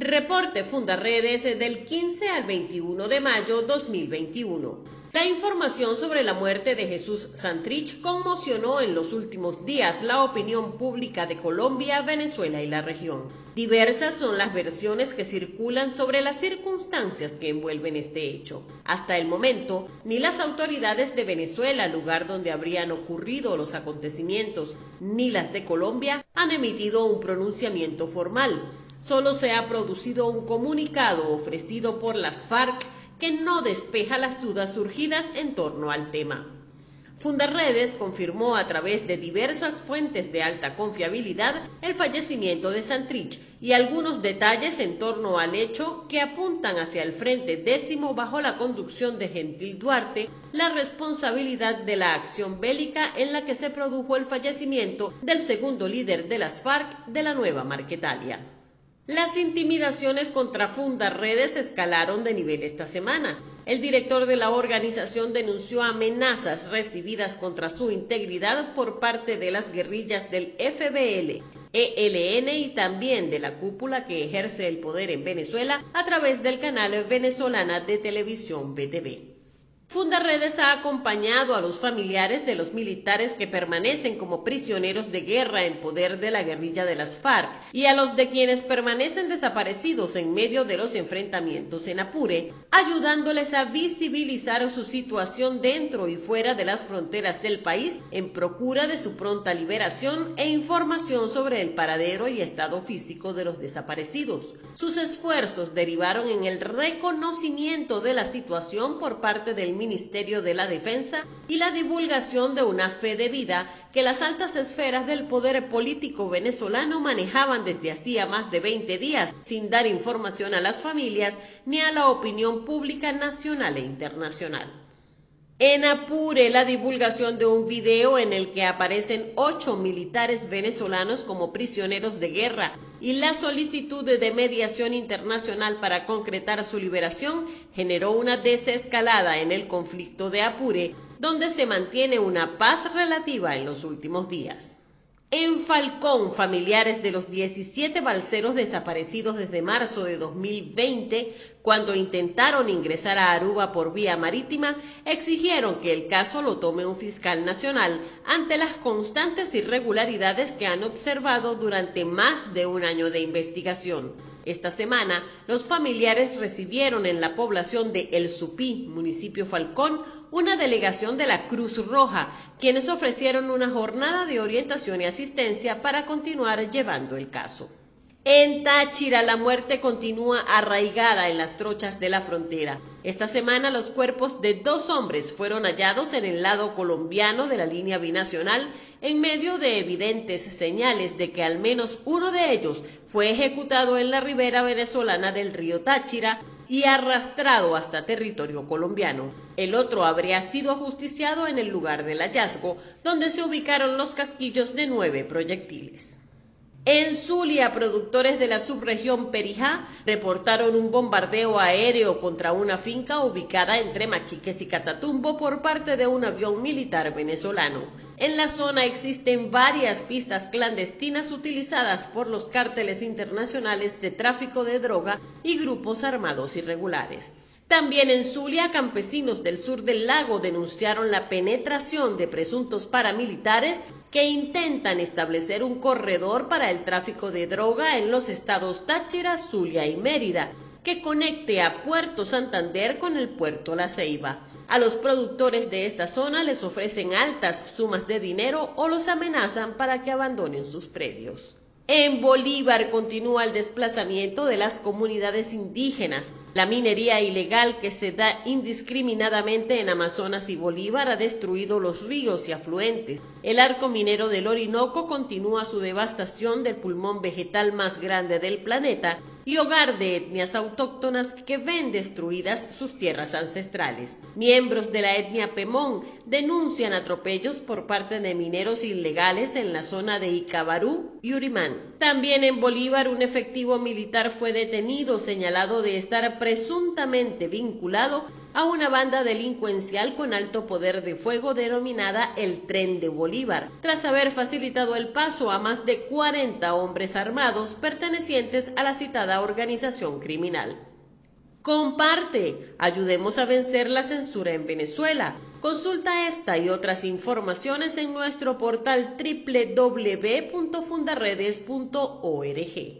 Reporte Fundaredes del 15 al 21 de mayo 2021. La información sobre la muerte de Jesús Santrich conmocionó en los últimos días la opinión pública de Colombia, Venezuela y la región. Diversas son las versiones que circulan sobre las circunstancias que envuelven este hecho. Hasta el momento, ni las autoridades de Venezuela, lugar donde habrían ocurrido los acontecimientos, ni las de Colombia han emitido un pronunciamiento formal. Solo se ha producido un comunicado ofrecido por las FARC que no despeja las dudas surgidas en torno al tema. Fundarredes confirmó a través de diversas fuentes de alta confiabilidad el fallecimiento de Santrich y algunos detalles en torno al hecho que apuntan hacia el frente décimo bajo la conducción de Gentil Duarte la responsabilidad de la acción bélica en la que se produjo el fallecimiento del segundo líder de las FARC de la nueva Marquetalia. Las intimidaciones contra Funda Redes escalaron de nivel esta semana. El director de la organización denunció amenazas recibidas contra su integridad por parte de las guerrillas del FBL, ELN y también de la cúpula que ejerce el poder en Venezuela a través del canal venezolana de televisión BTV. Fundarredes ha acompañado a los familiares de los militares que permanecen como prisioneros de guerra en poder de la guerrilla de las FARC y a los de quienes permanecen desaparecidos en medio de los enfrentamientos en Apure, ayudándoles a visibilizar su situación dentro y fuera de las fronteras del país en procura de su pronta liberación e información sobre el paradero y estado físico de los desaparecidos. Sus esfuerzos derivaron en el reconocimiento de la situación por parte del Ministerio de la Defensa y la divulgación de una fe de vida que las altas esferas del poder político venezolano manejaban desde hacía más de 20 días, sin dar información a las familias ni a la opinión pública nacional e internacional. En Apure, la divulgación de un video en el que aparecen ocho militares venezolanos como prisioneros de guerra y la solicitud de mediación internacional para concretar su liberación generó una desescalada en el conflicto de Apure, donde se mantiene una paz relativa en los últimos días. En Falcón, familiares de los 17 balseros desaparecidos desde marzo de 2020, cuando intentaron ingresar a Aruba por vía marítima, exigieron que el caso lo tome un fiscal nacional ante las constantes irregularidades que han observado durante más de un año de investigación. Esta semana, los familiares recibieron en la población de El Supí, municipio Falcón, una delegación de la Cruz Roja, quienes ofrecieron una jornada de orientación y asistencia para continuar llevando el caso. En Táchira la muerte continúa arraigada en las trochas de la frontera. Esta semana los cuerpos de dos hombres fueron hallados en el lado colombiano de la línea binacional en medio de evidentes señales de que al menos uno de ellos fue ejecutado en la ribera venezolana del río Táchira y arrastrado hasta territorio colombiano. El otro habría sido ajusticiado en el lugar del hallazgo, donde se ubicaron los casquillos de nueve proyectiles. En Zulia, productores de la subregión Perijá reportaron un bombardeo aéreo contra una finca ubicada entre Machiques y Catatumbo por parte de un avión militar venezolano. En la zona existen varias pistas clandestinas utilizadas por los cárteles internacionales de tráfico de droga y grupos armados irregulares. También en Zulia, campesinos del sur del lago denunciaron la penetración de presuntos paramilitares que intentan establecer un corredor para el tráfico de droga en los estados Táchira, Zulia y Mérida, que conecte a Puerto Santander con el puerto La Ceiba. A los productores de esta zona les ofrecen altas sumas de dinero o los amenazan para que abandonen sus predios. En Bolívar continúa el desplazamiento de las comunidades indígenas. La minería ilegal que se da indiscriminadamente en Amazonas y Bolívar ha destruido los ríos y afluentes. El arco minero del Orinoco continúa su devastación del pulmón vegetal más grande del planeta y hogar de etnias autóctonas que ven destruidas sus tierras ancestrales. Miembros de la etnia Pemón denuncian atropellos por parte de mineros ilegales en la zona de Icabarú y Urimán. También en Bolívar un efectivo militar fue detenido señalado de estar presuntamente vinculado a una banda delincuencial con alto poder de fuego denominada el Tren de Bolívar, tras haber facilitado el paso a más de 40 hombres armados pertenecientes a la citada organización criminal. Comparte, ayudemos a vencer la censura en Venezuela. Consulta esta y otras informaciones en nuestro portal www.fundaredes.org.